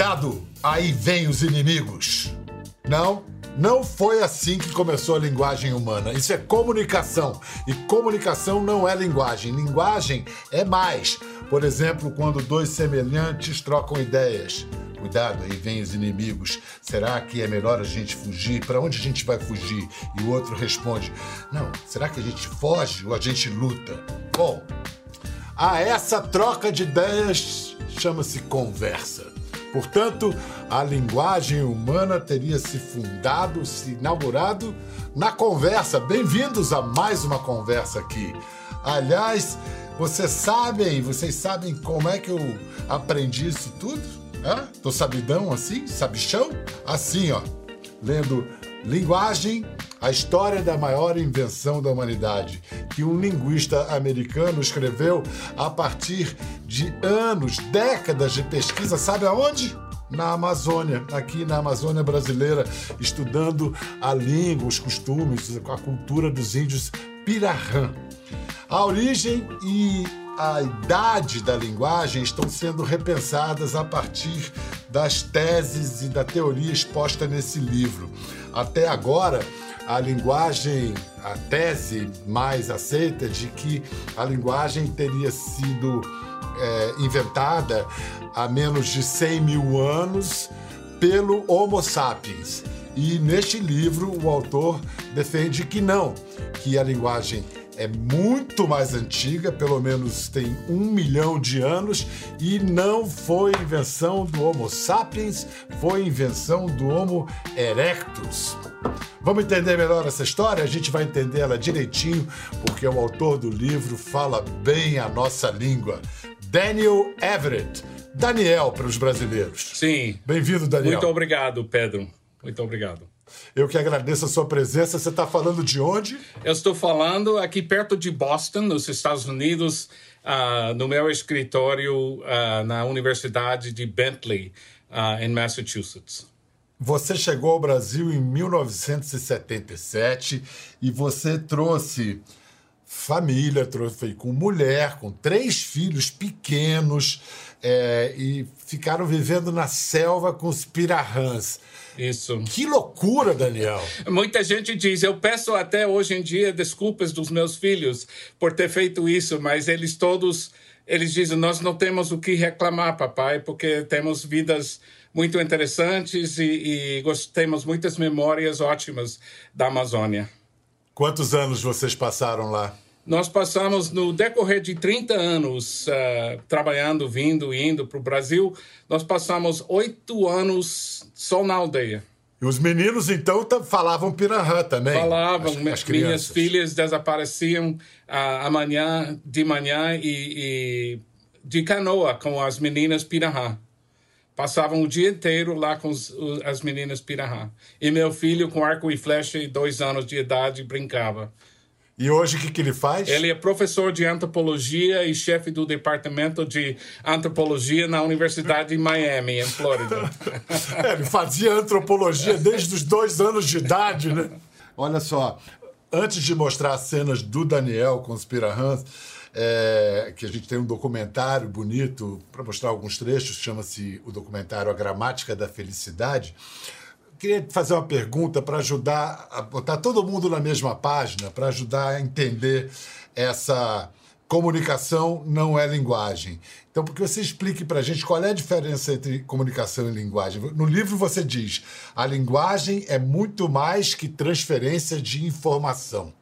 Cuidado, aí vem os inimigos. Não, não foi assim que começou a linguagem humana. Isso é comunicação. E comunicação não é linguagem. Linguagem é mais. Por exemplo, quando dois semelhantes trocam ideias. Cuidado, aí vem os inimigos. Será que é melhor a gente fugir? Para onde a gente vai fugir? E o outro responde: Não, será que a gente foge ou a gente luta? Bom, a essa troca de ideias chama-se conversa. Portanto, a linguagem humana teria se fundado, se inaugurado na conversa. Bem-vindos a mais uma conversa aqui. Aliás, vocês sabem, vocês sabem como é que eu aprendi isso tudo? Hã? Tô sabidão assim? Sabichão? Assim, ó. Lendo Linguagem, a história da maior invenção da humanidade, que um linguista americano escreveu a partir de anos, décadas de pesquisa, sabe aonde? Na Amazônia, aqui na Amazônia brasileira, estudando a língua, os costumes, a cultura dos índios Pirahã. A origem e a idade da linguagem estão sendo repensadas a partir das teses e da teoria exposta nesse livro. Até agora, a linguagem, a tese mais aceita de que a linguagem teria sido é, inventada há menos de 100 mil anos pelo Homo sapiens. E neste livro, o autor defende que não, que a linguagem é muito mais antiga, pelo menos tem um milhão de anos, e não foi invenção do Homo sapiens, foi invenção do Homo erectus. Vamos entender melhor essa história? A gente vai entender ela direitinho, porque o autor do livro fala bem a nossa língua. Daniel Everett. Daniel para os brasileiros. Sim. Bem-vindo, Daniel. Muito obrigado, Pedro. Muito obrigado. Eu que agradeço a sua presença. Você está falando de onde? Eu estou falando aqui perto de Boston, nos Estados Unidos, uh, no meu escritório uh, na Universidade de Bentley, uh, em Massachusetts. Você chegou ao Brasil em 1977 e você trouxe família, trouxe com mulher, com três filhos pequenos é, e ficaram vivendo na selva com os pirahãs. Isso. Que loucura, Daniel! Muita gente diz, eu peço até hoje em dia desculpas dos meus filhos por ter feito isso, mas eles todos, eles dizem, nós não temos o que reclamar, papai, porque temos vidas muito interessantes e, e temos muitas memórias ótimas da Amazônia. Quantos anos vocês passaram lá? Nós passamos, no decorrer de 30 anos, uh, trabalhando, vindo, indo para o Brasil, nós passamos oito anos só na aldeia. E os meninos, então, falavam pirahã também? Falavam. As, as minhas filhas desapareciam uh, amanhã, de manhã e, e, de canoa com as meninas pirahã. Passavam o dia inteiro lá com os, as meninas pirahã. E meu filho, com arco e flecha e dois anos de idade, brincava. E hoje o que, que ele faz? Ele é professor de antropologia e chefe do departamento de antropologia na Universidade de Miami, em Flórida. é, ele fazia antropologia desde os dois anos de idade, né? Olha só, antes de mostrar as cenas do Daniel com os pirahãs, é, que a gente tem um documentário bonito para mostrar alguns trechos, chama-se o documentário A Gramática da Felicidade queria fazer uma pergunta para ajudar a botar todo mundo na mesma página, para ajudar a entender essa comunicação não é linguagem. Então, porque você explique para a gente qual é a diferença entre comunicação e linguagem. No livro você diz: a linguagem é muito mais que transferência de informação.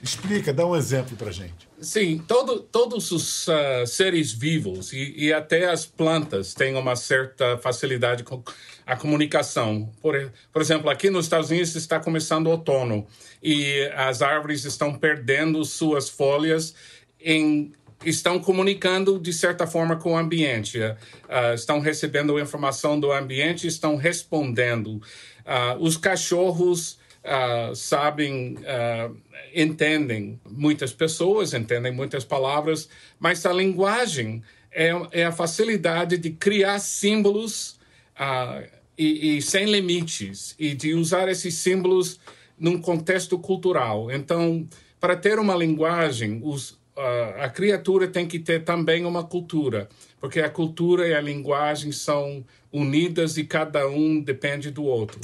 Explica, dá um exemplo para gente. Sim, todo, todos os uh, seres vivos e, e, até as plantas têm uma certa facilidade com a comunicação. Por, por exemplo, aqui nos Estados Unidos está começando o outono e as árvores estão perdendo suas folhas em estão comunicando de certa forma com o ambiente, uh, estão recebendo informação do ambiente, estão respondendo. Uh, os cachorros uh, sabem, uh, entendem muitas pessoas, entendem muitas palavras, mas a linguagem é, é a facilidade de criar símbolos uh, e, e, sem limites e de usar esses símbolos num contexto cultural. Então, para ter uma linguagem, os, a, a criatura tem que ter também uma cultura, porque a cultura e a linguagem são unidas e cada um depende do outro.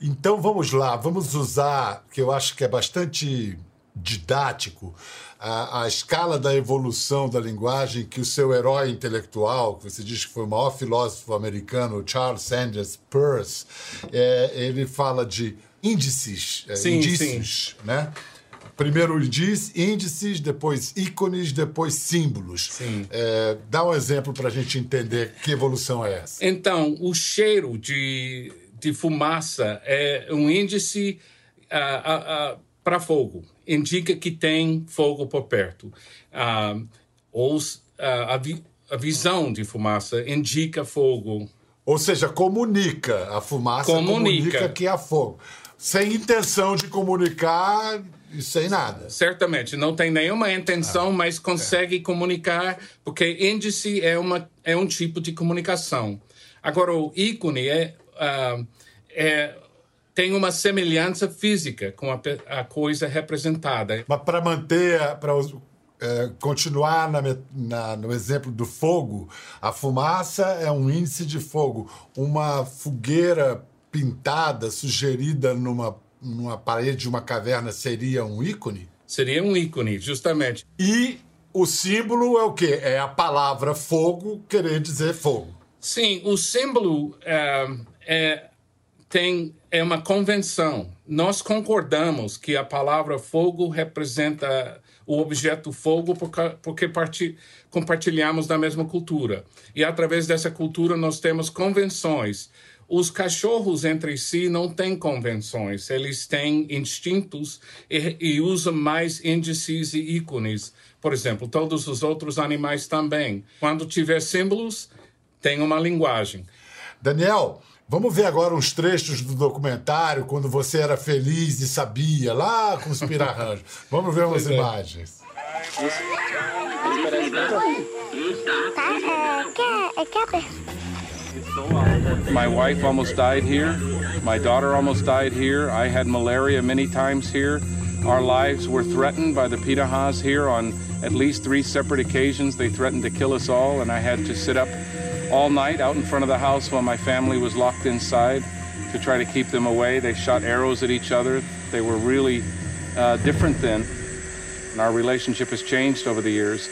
Então vamos lá, vamos usar, que eu acho que é bastante didático, a, a, escala da evolução da linguagem que o seu herói intelectual, que você diz que foi o maior filósofo americano, Charles Sanders Peirce, é, ele fala de índices, é, sim, indícios, sim. né? Primeiro índice, índices, depois ícones, depois símbolos. Sim. É, dá um exemplo para a gente entender que evolução é essa. Então, o cheiro de, de fumaça é um índice uh, uh, uh, para fogo. Indica que tem fogo por perto. ou a, vi, a visão de fumaça indica fogo. Ou seja, comunica. A fumaça comunica, comunica que há fogo. Sem intenção de comunicar sem nada. Certamente, não tem nenhuma intenção, ah, mas consegue é. comunicar, porque índice é, uma, é um tipo de comunicação. Agora, o ícone é, uh, é tem uma semelhança física com a, a coisa representada. Mas para manter, para é, continuar na, na, no exemplo do fogo, a fumaça é um índice de fogo. Uma fogueira pintada, sugerida numa numa parede de uma caverna seria um ícone? Seria um ícone, justamente. E o símbolo é o quê? É a palavra fogo querer dizer fogo. Sim, o símbolo é, é, tem, é uma convenção. Nós concordamos que a palavra fogo representa o objeto fogo porque, porque compartilhamos da mesma cultura. E através dessa cultura nós temos convenções os cachorros entre si não têm convenções, eles têm instintos e, e usam mais índices e ícones. Por exemplo, todos os outros animais também. Quando tiver símbolos, tem uma linguagem. Daniel, vamos ver agora uns trechos do documentário quando você era feliz e sabia, lá com os pirarranjos. vamos ver umas pois é. imagens. Tá, é, My wife almost died here. My daughter almost died here. I had malaria many times here. Our lives were threatened by the Pitahas here on at least three separate occasions. They threatened to kill us all, and I had to sit up all night out in front of the house while my family was locked inside to try to keep them away. They shot arrows at each other. They were really uh, different then. And our relationship has changed over the years.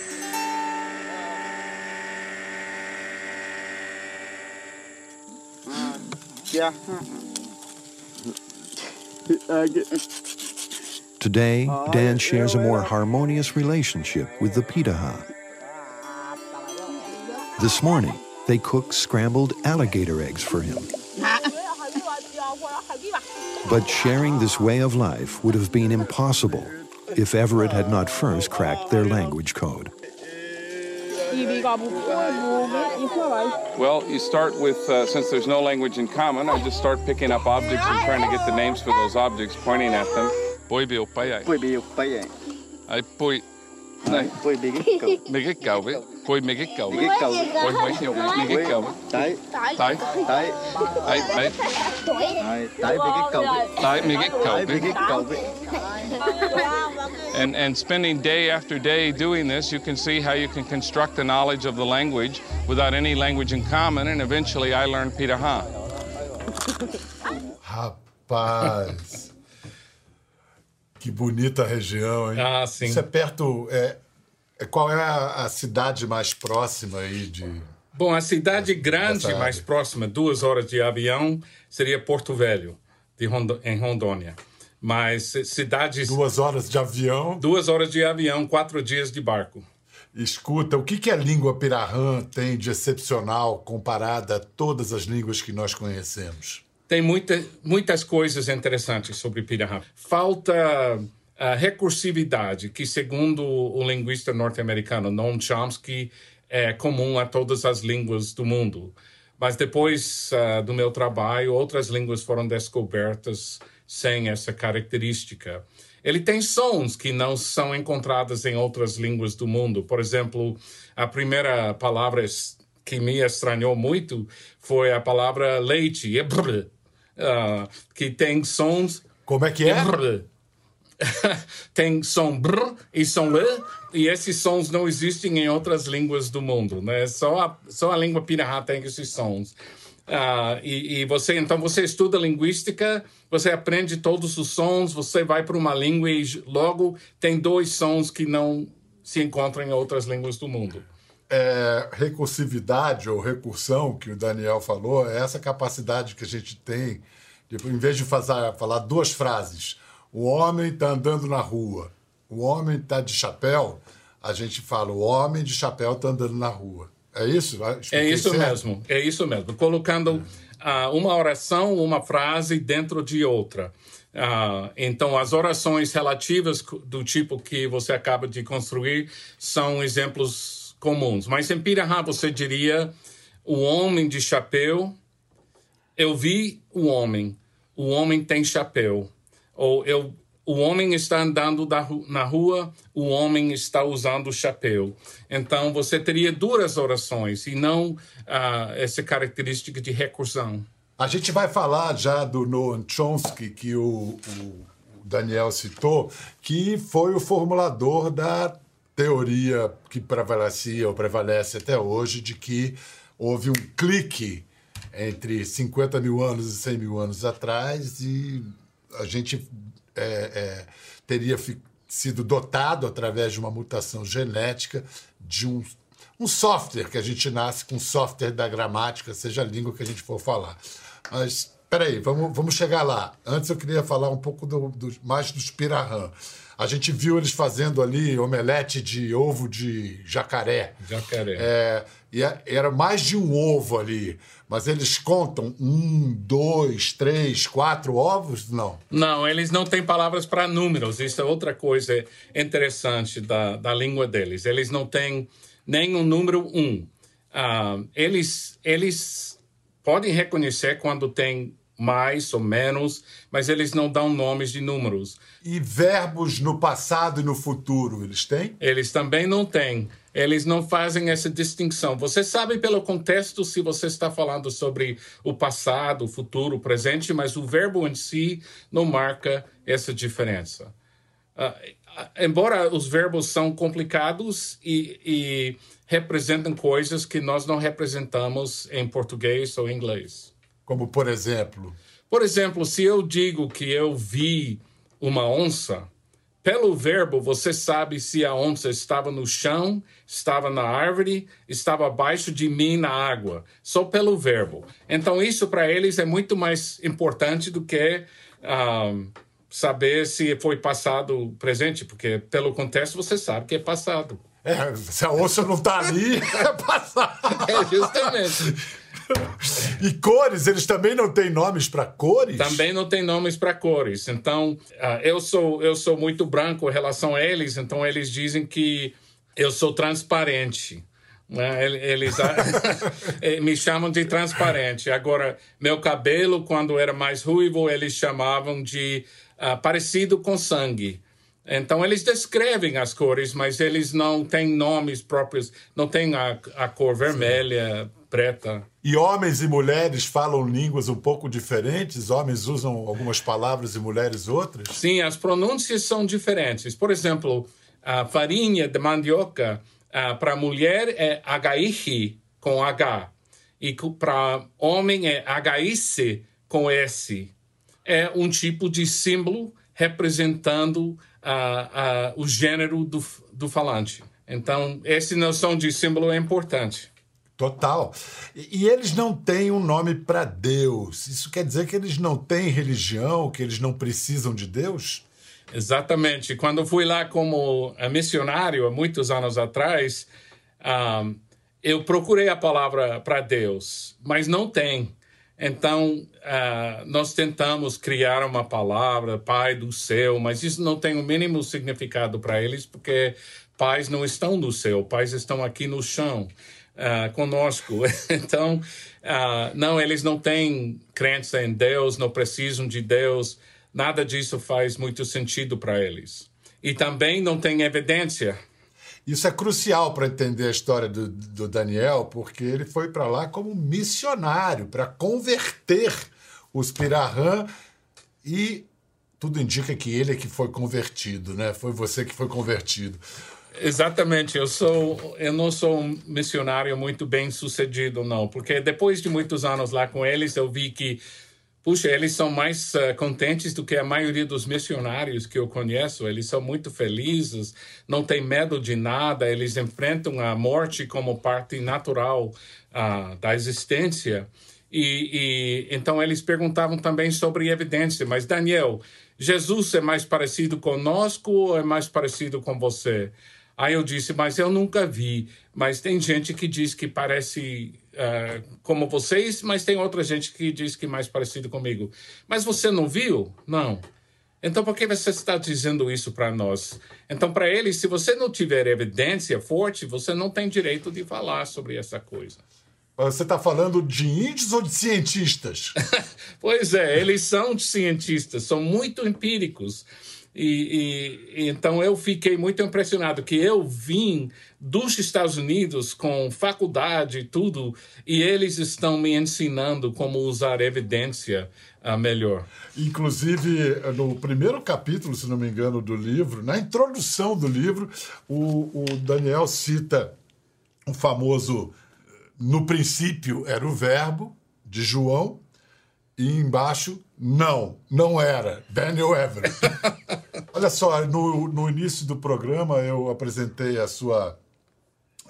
Yeah. Today, oh, Dan shares a more harmonious relationship with the Pitaha. This morning, they cook scrambled alligator eggs for him. But sharing this way of life would have been impossible if Everett had not first cracked their language code. Well, you start with, uh, since there's no language in common, I just start picking up objects and trying to get the names for those objects, pointing at them. Boy be payai. Boy be payai. I boy. Này, boy bigit cầu. Bigit cầu với. Boy bigit cầu. Bigit cầu. Boy mấy nhiều bigit cầu. Đấy. Đấy. Đấy. Đấy. Đấy. Đấy bigit cầu. Đấy bigit cầu. Đấy bigit cầu. And, and spending day after day doing this, you can see how you can construct a knowledge of the language without any language in common, and eventually I learned Piraha. Rapaz! que bonita região, hein? Ah, sim. Isso é perto. É, é, qual é a, a cidade mais próxima aí de. Bom, a cidade grande mais próxima, duas horas de avião, seria Porto Velho, de Rondo em Rondônia. Mas cidades. Duas horas de avião. Duas horas de avião, quatro dias de barco. Escuta, o que, que a língua pirahã tem de excepcional comparada a todas as línguas que nós conhecemos? Tem muita, muitas coisas interessantes sobre pirahã. Falta a recursividade, que segundo o linguista norte-americano Noam Chomsky é comum a todas as línguas do mundo. Mas depois uh, do meu trabalho, outras línguas foram descobertas sem essa característica. Ele tem sons que não são encontrados em outras línguas do mundo. Por exemplo, a primeira palavra que me estranhou muito foi a palavra leite, uh, que tem sons. Como é que é? tem som br e som l, e esses sons não existem em outras línguas do mundo, né? Só a, só a língua Pirahã tem esses sons. Uh, e, e, você então você estuda linguística, você aprende todos os sons, você vai para uma língua e logo tem dois sons que não se encontram em outras línguas do mundo. É, recursividade ou recursão que o Daniel falou é essa capacidade que a gente tem de, em vez de fazer, falar duas frases, o homem está andando na rua, o homem está de chapéu, a gente fala o homem de chapéu está andando na rua. É isso? É isso certo? mesmo, é isso mesmo. Colocando uh, uma oração, uma frase dentro de outra. Uh, então, as orações relativas do tipo que você acaba de construir são exemplos comuns. Mas em Pirahã você diria o homem de chapéu. Eu vi o homem. O homem tem chapéu. Ou eu o homem está andando na rua, o homem está usando chapéu. Então, você teria duas orações e não uh, essa característica de recursão. A gente vai falar já do Noam Chomsky, que o, o Daniel citou, que foi o formulador da teoria que prevalecia ou prevalece até hoje de que houve um clique entre 50 mil anos e 100 mil anos atrás e a gente é, é, teria sido dotado, através de uma mutação genética, de um, um software, que a gente nasce com software da gramática, seja a língua que a gente for falar. Mas, peraí, vamos, vamos chegar lá. Antes eu queria falar um pouco do, do mais dos pirahã. A gente viu eles fazendo ali omelete de ovo de jacaré. Jacaré. É, e era mais de um ovo ali. Mas eles contam um, dois, três, quatro ovos? Não. Não, eles não têm palavras para números. Isso é outra coisa interessante da, da língua deles. Eles não têm nem o número um. Uh, eles, eles podem reconhecer quando tem mais ou menos, mas eles não dão nomes de números. E verbos no passado e no futuro, eles têm? Eles também não têm. Eles não fazem essa distinção. Você sabe pelo contexto se você está falando sobre o passado, o futuro, o presente, mas o verbo em si não marca essa diferença. Uh, embora os verbos são complicados e, e representam coisas que nós não representamos em português ou inglês. Como por exemplo? Por exemplo, se eu digo que eu vi uma onça, pelo verbo você sabe se a onça estava no chão, estava na árvore, estava abaixo de mim na água. Só pelo verbo. Então isso para eles é muito mais importante do que um, saber se foi passado presente, porque pelo contexto você sabe que é passado. É, se a onça não está ali, é passado. É, justamente. E cores, eles também não têm nomes para cores? Também não tem nomes para cores. Então, uh, eu sou eu sou muito branco em relação a eles, então eles dizem que eu sou transparente. Né? Eles me chamam de transparente. Agora, meu cabelo, quando era mais ruivo, eles chamavam de uh, parecido com sangue. Então, eles descrevem as cores, mas eles não têm nomes próprios, não tem a, a cor vermelha, preta. E homens e mulheres falam línguas um pouco diferentes? Homens usam algumas palavras e mulheres outras? Sim, as pronúncias são diferentes. Por exemplo, a farinha de mandioca para mulher é agaihi com H e para homem é agaice com S. É um tipo de símbolo representando o gênero do, do falante. Então, essa noção de símbolo é importante. Total. E, e, eles não têm um nome para Deus. Isso quer dizer que eles não têm religião, que eles não precisam de Deus? Exatamente. Quando fui lá como eh, missionário, há muitos anos atrás, um, eu procurei a palavra para Deus, mas não tem. Então, uh, nós tentamos criar uma palavra, Pai do céu, mas isso não tem o mínimo significado para eles, porque pais não estão no céu, pais estão aqui no chão uh, conosco. então, uh, não, eles não têm crença em Deus, não precisam de Deus, nada disso faz muito sentido para eles. E também não tem evidência. Isso é crucial para entender a história do, do Daniel, porque ele foi para lá como missionário, para converter os Pirahã e tudo indica que ele é que foi convertido, né? Foi você que foi convertido. Exatamente, eu sou, eu não sou um missionário muito bem sucedido, não, porque depois de muitos anos lá com eles, eu vi que, puxa, eles são mais uh, contentes do que a maioria dos missionários que eu conheço. Eles são muito felizes, não têm medo de nada, eles enfrentam a morte como parte natural uh, da existência. E, e então eles perguntavam também sobre evidência, mas Daniel, Jesus é mais parecido conosco ou é mais parecido com você? Aí eu disse, mas eu nunca vi. Mas tem gente que diz que parece uh, como vocês, mas tem outra gente que diz que é mais parecido comigo. Mas você não viu? Não. Então por que você está dizendo isso para nós? Então para eles, se você não tiver evidência forte, você não tem direito de falar sobre essa coisa. Você está falando de índios ou de cientistas? pois é, eles são cientistas, são muito empíricos. E, e, então eu fiquei muito impressionado que eu vim dos Estados Unidos com faculdade e tudo e eles estão me ensinando como usar evidência uh, melhor. Inclusive no primeiro capítulo, se não me engano, do livro, na introdução do livro, o, o Daniel cita o famoso no princípio era o verbo de João e embaixo não, não era. Daniel Everett. Olha só, no, no início do programa eu apresentei a sua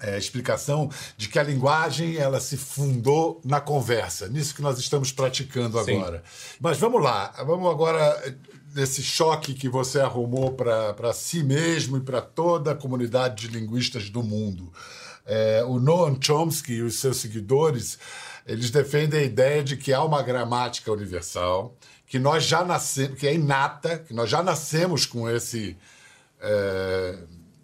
é, explicação de que a linguagem ela se fundou na conversa, nisso que nós estamos praticando agora. Sim. Mas vamos lá, vamos agora nesse choque que você arrumou para si mesmo e para toda a comunidade de linguistas do mundo. É, o Noam Chomsky e os seus seguidores eles defendem a ideia de que há uma gramática universal, que nós já nascemos, que é inata, que nós já nascemos com esse, é,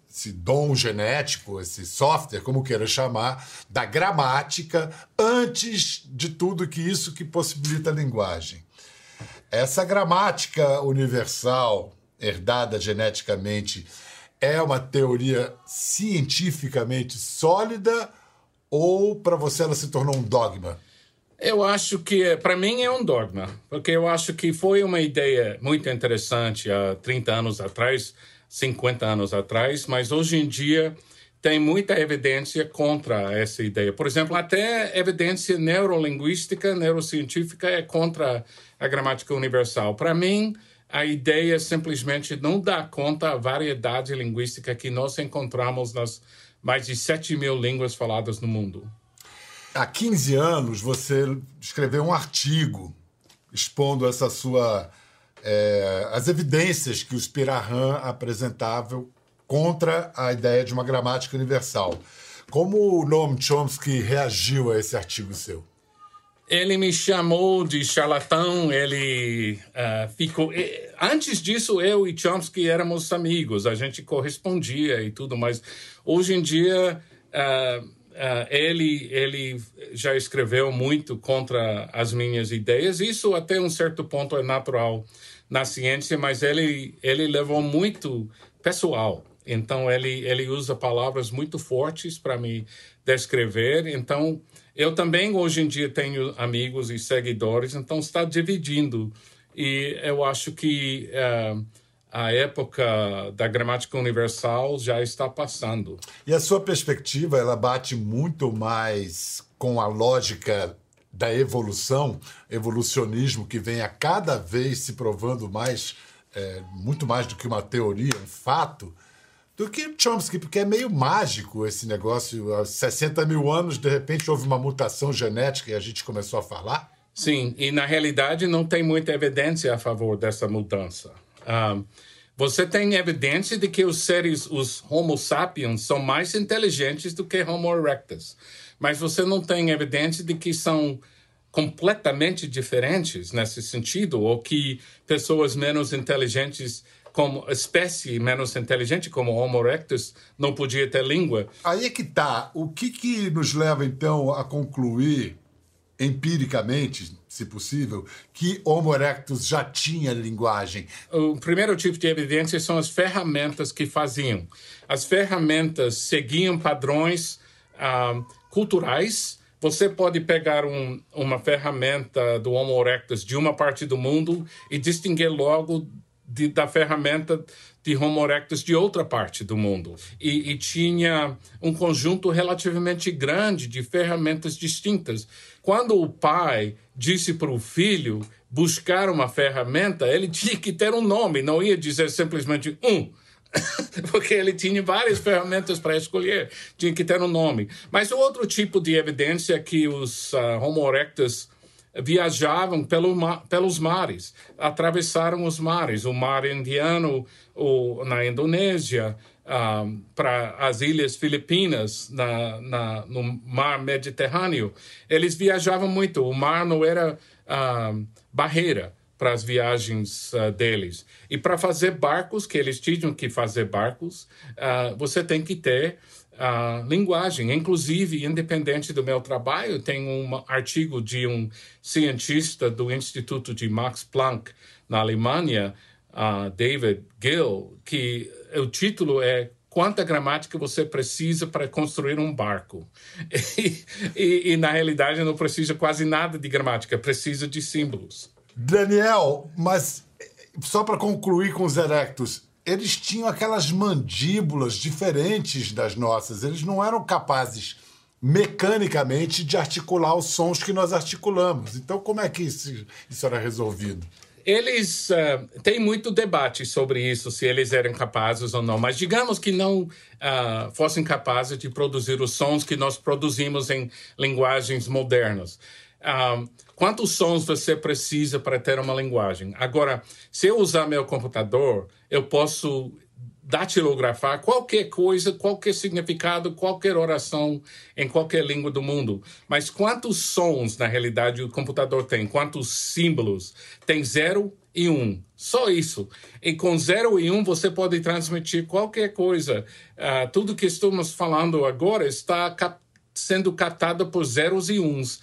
esse dom genético, esse software, como queira chamar, da gramática, antes de tudo que isso que possibilita a linguagem. Essa gramática universal, herdada geneticamente, é uma teoria cientificamente sólida ou para você ela se tornou um dogma? Eu acho que, para mim, é um dogma, porque eu acho que foi uma ideia muito interessante há 30 anos atrás, 50 anos atrás, mas hoje em dia tem muita evidência contra essa ideia. Por exemplo, até evidência neurolinguística, neurocientífica é contra a gramática universal. Para mim, a ideia simplesmente não dá conta da variedade linguística que nós encontramos nas mais de 7 mil línguas faladas no mundo. Há 15 anos você escreveu um artigo expondo essa sua é, as evidências que o Spirahan apresentava contra a ideia de uma gramática universal. Como o Noam Chomsky reagiu a esse artigo seu? Ele me chamou de charlatão, ele uh, ficou... Antes disso, eu e Chomsky éramos amigos, a gente correspondia e tudo, mas hoje em dia uh, uh, ele, ele já escreveu muito contra as minhas ideias. Isso até um certo ponto é natural na ciência, mas ele, ele levou muito pessoal. Então, ele, ele usa palavras muito fortes para me descrever. Então, eu também hoje em dia tenho amigos e seguidores, então está dividindo. E eu acho que uh, a época da gramática universal já está passando. E a sua perspectiva, ela bate muito mais com a lógica da evolução, evolucionismo que vem a cada vez se provando mais, é, muito mais do que uma teoria, um fato, do que Chomsky, porque é meio mágico esse negócio. Há 60 mil anos, de repente, houve uma mutação genética e a gente começou a falar? Sim, e na realidade não tem muita evidência a favor dessa mudança. Um, você tem evidência de que os seres, os Homo sapiens, são mais inteligentes do que Homo erectus, mas você não tem evidência de que são completamente diferentes nesse sentido, ou que pessoas menos inteligentes como espécie menos inteligente, como Homo erectus, não podia ter língua. Aí é que tá. O que, que nos leva, então, a concluir, empiricamente, se possível, que Homo erectus já tinha linguagem? O primeiro tipo de evidência são as ferramentas que faziam. As ferramentas seguiam padrões ah, culturais. Você pode pegar um, uma ferramenta do Homo erectus de uma parte do mundo e distinguir logo de, da ferramenta de Homo erectus de outra parte do mundo. E, e tinha um conjunto relativamente grande de ferramentas distintas. Quando o pai disse para o filho buscar uma ferramenta, ele tinha que ter um nome, não ia dizer simplesmente um. porque ele tinha várias ferramentas para escolher, tinha que ter um nome. Mas o outro tipo de evidência é que os uh, Homo erectus viajavam pelo pelos mares, atravessaram os mares, o mar Indiano o, na Indonésia, um, ah, para as ilhas Filipinas, na, na, no mar Mediterrâneo. Eles viajavam muito, o mar não era uh, barreira para as viagens uh, deles. E para fazer barcos, que eles tinham que fazer barcos, uh, você tem que ter a linguagem. Inclusive, independente do meu trabalho, tem um artigo de um cientista do Instituto de Max Planck na Alemanha, uh, David Gill, que o título é Quanta gramática você precisa para construir um barco? E, e, e na realidade não precisa quase nada de gramática, precisa de símbolos. Daniel, mas só para concluir com os erectos, eles tinham aquelas mandíbulas diferentes das nossas. Eles não eram capazes mecanicamente de articular os sons que nós articulamos. Então, como é que isso, isso era resolvido? Eles uh, têm muito debate sobre isso, se eles eram capazes ou não, mas digamos que não uh, fossem capazes de produzir os sons que nós produzimos em linguagens modernas. Uh, quantos sons você precisa para ter uma linguagem? Agora, se eu usar meu computador, eu posso datilografar qualquer coisa, qualquer significado, qualquer oração em qualquer língua do mundo. Mas quantos sons, na realidade, o computador tem? Quantos símbolos? Tem zero e um. Só isso. E com zero e um você pode transmitir qualquer coisa. Uh, tudo que estamos falando agora está cap sendo captado por zeros e uns.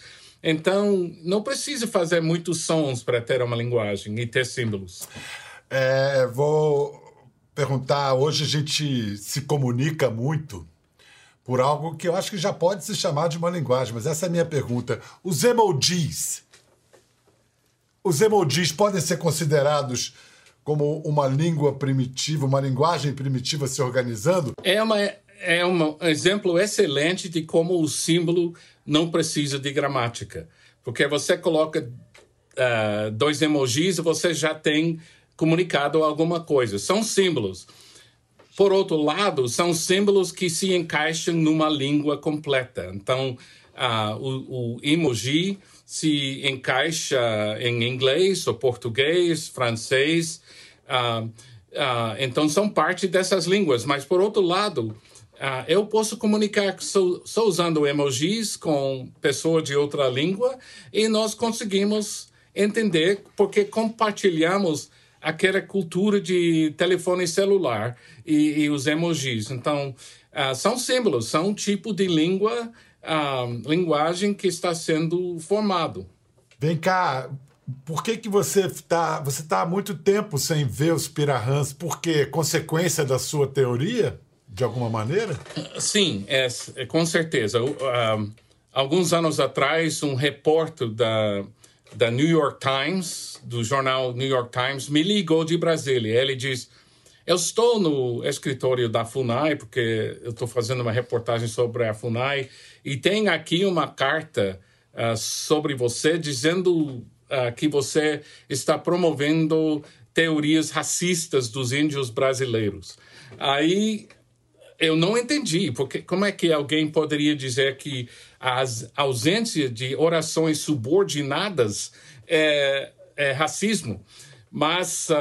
Então, não precisa fazer muitos sons para ter uma linguagem e ter símbolos. É, vou perguntar: hoje a gente se comunica muito por algo que eu acho que já pode se chamar de uma linguagem, mas essa é a minha pergunta. Os emojis. Os emojis podem ser considerados como uma língua primitiva, uma linguagem primitiva se organizando? É, uma, é um exemplo excelente de como o símbolo não precisa de gramática. Porque você coloca uh, dois emojis e você já tem comunicado alguma coisa. São símbolos. Por outro lado, são símbolos que se encaixam numa língua completa. Então, uh, o, o emoji se encaixa em inglês, ou português, francês. Uh, uh, então, são parte dessas línguas. Mas, por outro lado, Uh, eu posso comunicar só, só, usando emojis com pessoa de outra língua e nós conseguimos entender porque compartilhamos aquela cultura de telefone celular e, e os emojis. Então, uh, são símbolos, são um tipo de língua, uh, linguagem que está sendo formado. Vem cá, por que, que você está você tá há muito tempo sem ver os pirahãs? Por quê? Consequência da sua teoria? De alguma maneira? Sim, é, é com certeza. Uh, alguns anos atrás, um repórter da, da New York Times, do jornal New York Times, me ligou de Brasília. Ele diz: Eu estou no escritório da FUNAI, porque eu estou fazendo uma reportagem sobre a FUNAI, e tem aqui uma carta uh, sobre você dizendo uh, que você está promovendo teorias racistas dos índios brasileiros. Aí eu não entendi, porque como é que alguém poderia dizer que a ausência de orações subordinadas é, é racismo? Mas, uh,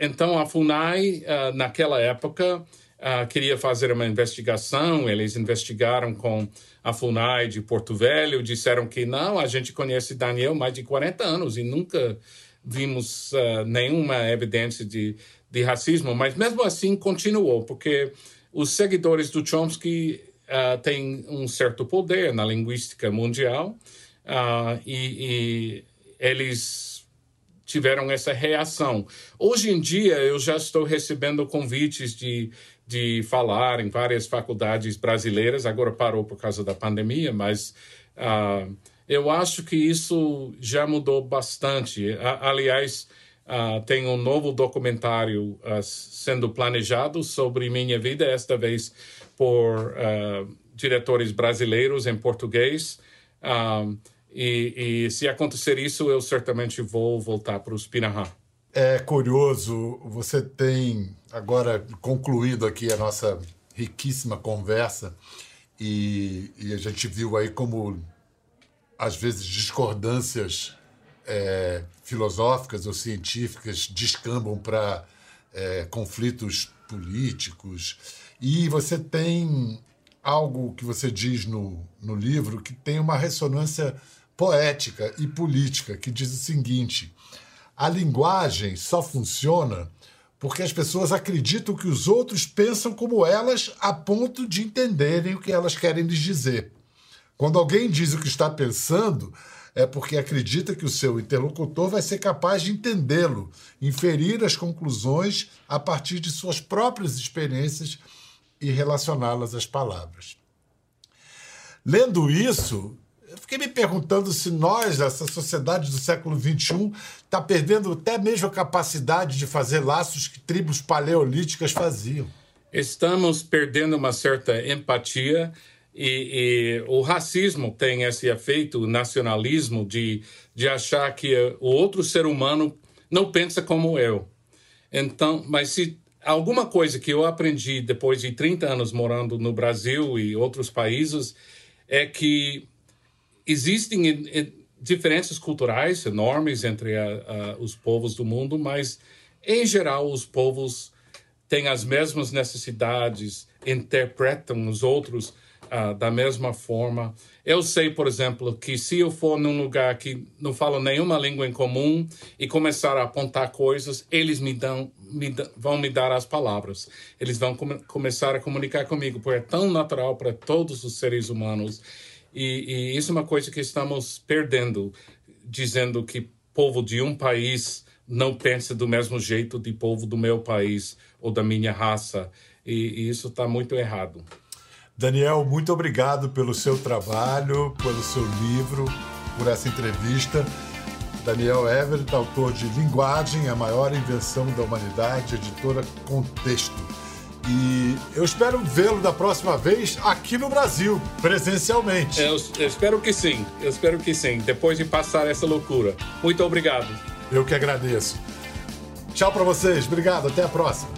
então, a FUNAI, uh, naquela época, uh, queria fazer uma investigação, eles investigaram com a FUNAI de Porto Velho, disseram que não, a gente conhece Daniel mais de 40 anos e nunca vimos nenhuma evidência de, de racismo, mas mesmo assim continuou, porque os seguidores do Chomsky uh, têm um certo poder na linguística mundial uh, e, e eles tiveram essa reação. Hoje em dia, eu já estou recebendo convites de, de falar em várias faculdades brasileiras, agora parou por causa da pandemia, mas uh, eu acho que isso já mudou bastante. aliás, Uh, tem um novo documentário uh, sendo planejado sobre minha vida, esta vez por uh, diretores brasileiros em português. E, e, se acontecer isso, eu certamente vou voltar para os Pinahã. É curioso, você tem agora concluído aqui a nossa riquíssima conversa e, e a gente viu aí como às vezes discordâncias é, filosóficas ou científicas descambam para é, conflitos políticos. E você tem algo que você diz no, no livro que tem uma ressonância poética e política, que diz o seguinte: a linguagem só funciona porque as pessoas acreditam que os outros pensam como elas a ponto de entenderem o que elas querem lhes dizer. Quando alguém diz o que está pensando, é porque acredita que o seu interlocutor vai ser capaz de entendê-lo, inferir as conclusões a partir de suas próprias experiências e relacioná-las às palavras. Lendo isso, eu fiquei me perguntando se nós, essa sociedade do século XXI, está perdendo até mesmo a capacidade de fazer laços que tribos paleolíticas faziam. Estamos perdendo uma certa empatia e, e, o racismo tem esse efeito, o nacionalismo, de, de achar que o outro ser humano não pensa como eu. Então, mas se alguma coisa que eu aprendi depois de 30 anos morando no Brasil e outros países é que existem diferenças culturais enormes entre a, a, os povos do mundo, mas em geral os povos têm as mesmas necessidades, interpretam os outros uh, da mesma forma. Eu sei, por exemplo, que se eu for num lugar que não falo nenhuma língua em comum e começar a apontar coisas, eles me dão, me vão me dar as palavras. Eles vão come começar a comunicar comigo, porque é tão natural para todos os seres humanos. E, e isso é uma coisa que estamos perdendo, dizendo que povo de um país não pensa do mesmo jeito de povo do meu país ou da minha raça. E, e isso está muito errado. Daniel, muito obrigado pelo seu trabalho, pelo seu livro, por essa entrevista. Daniel Everett, autor de Linguagem, a maior invenção da humanidade, editora Contexto. E eu espero vê-lo da próxima vez aqui no Brasil, presencialmente. Eu, eu, espero que sim, eu espero que sim, depois de passar essa loucura. Muito obrigado. Eu que agradeço. Tchau para vocês, obrigado, até a próxima.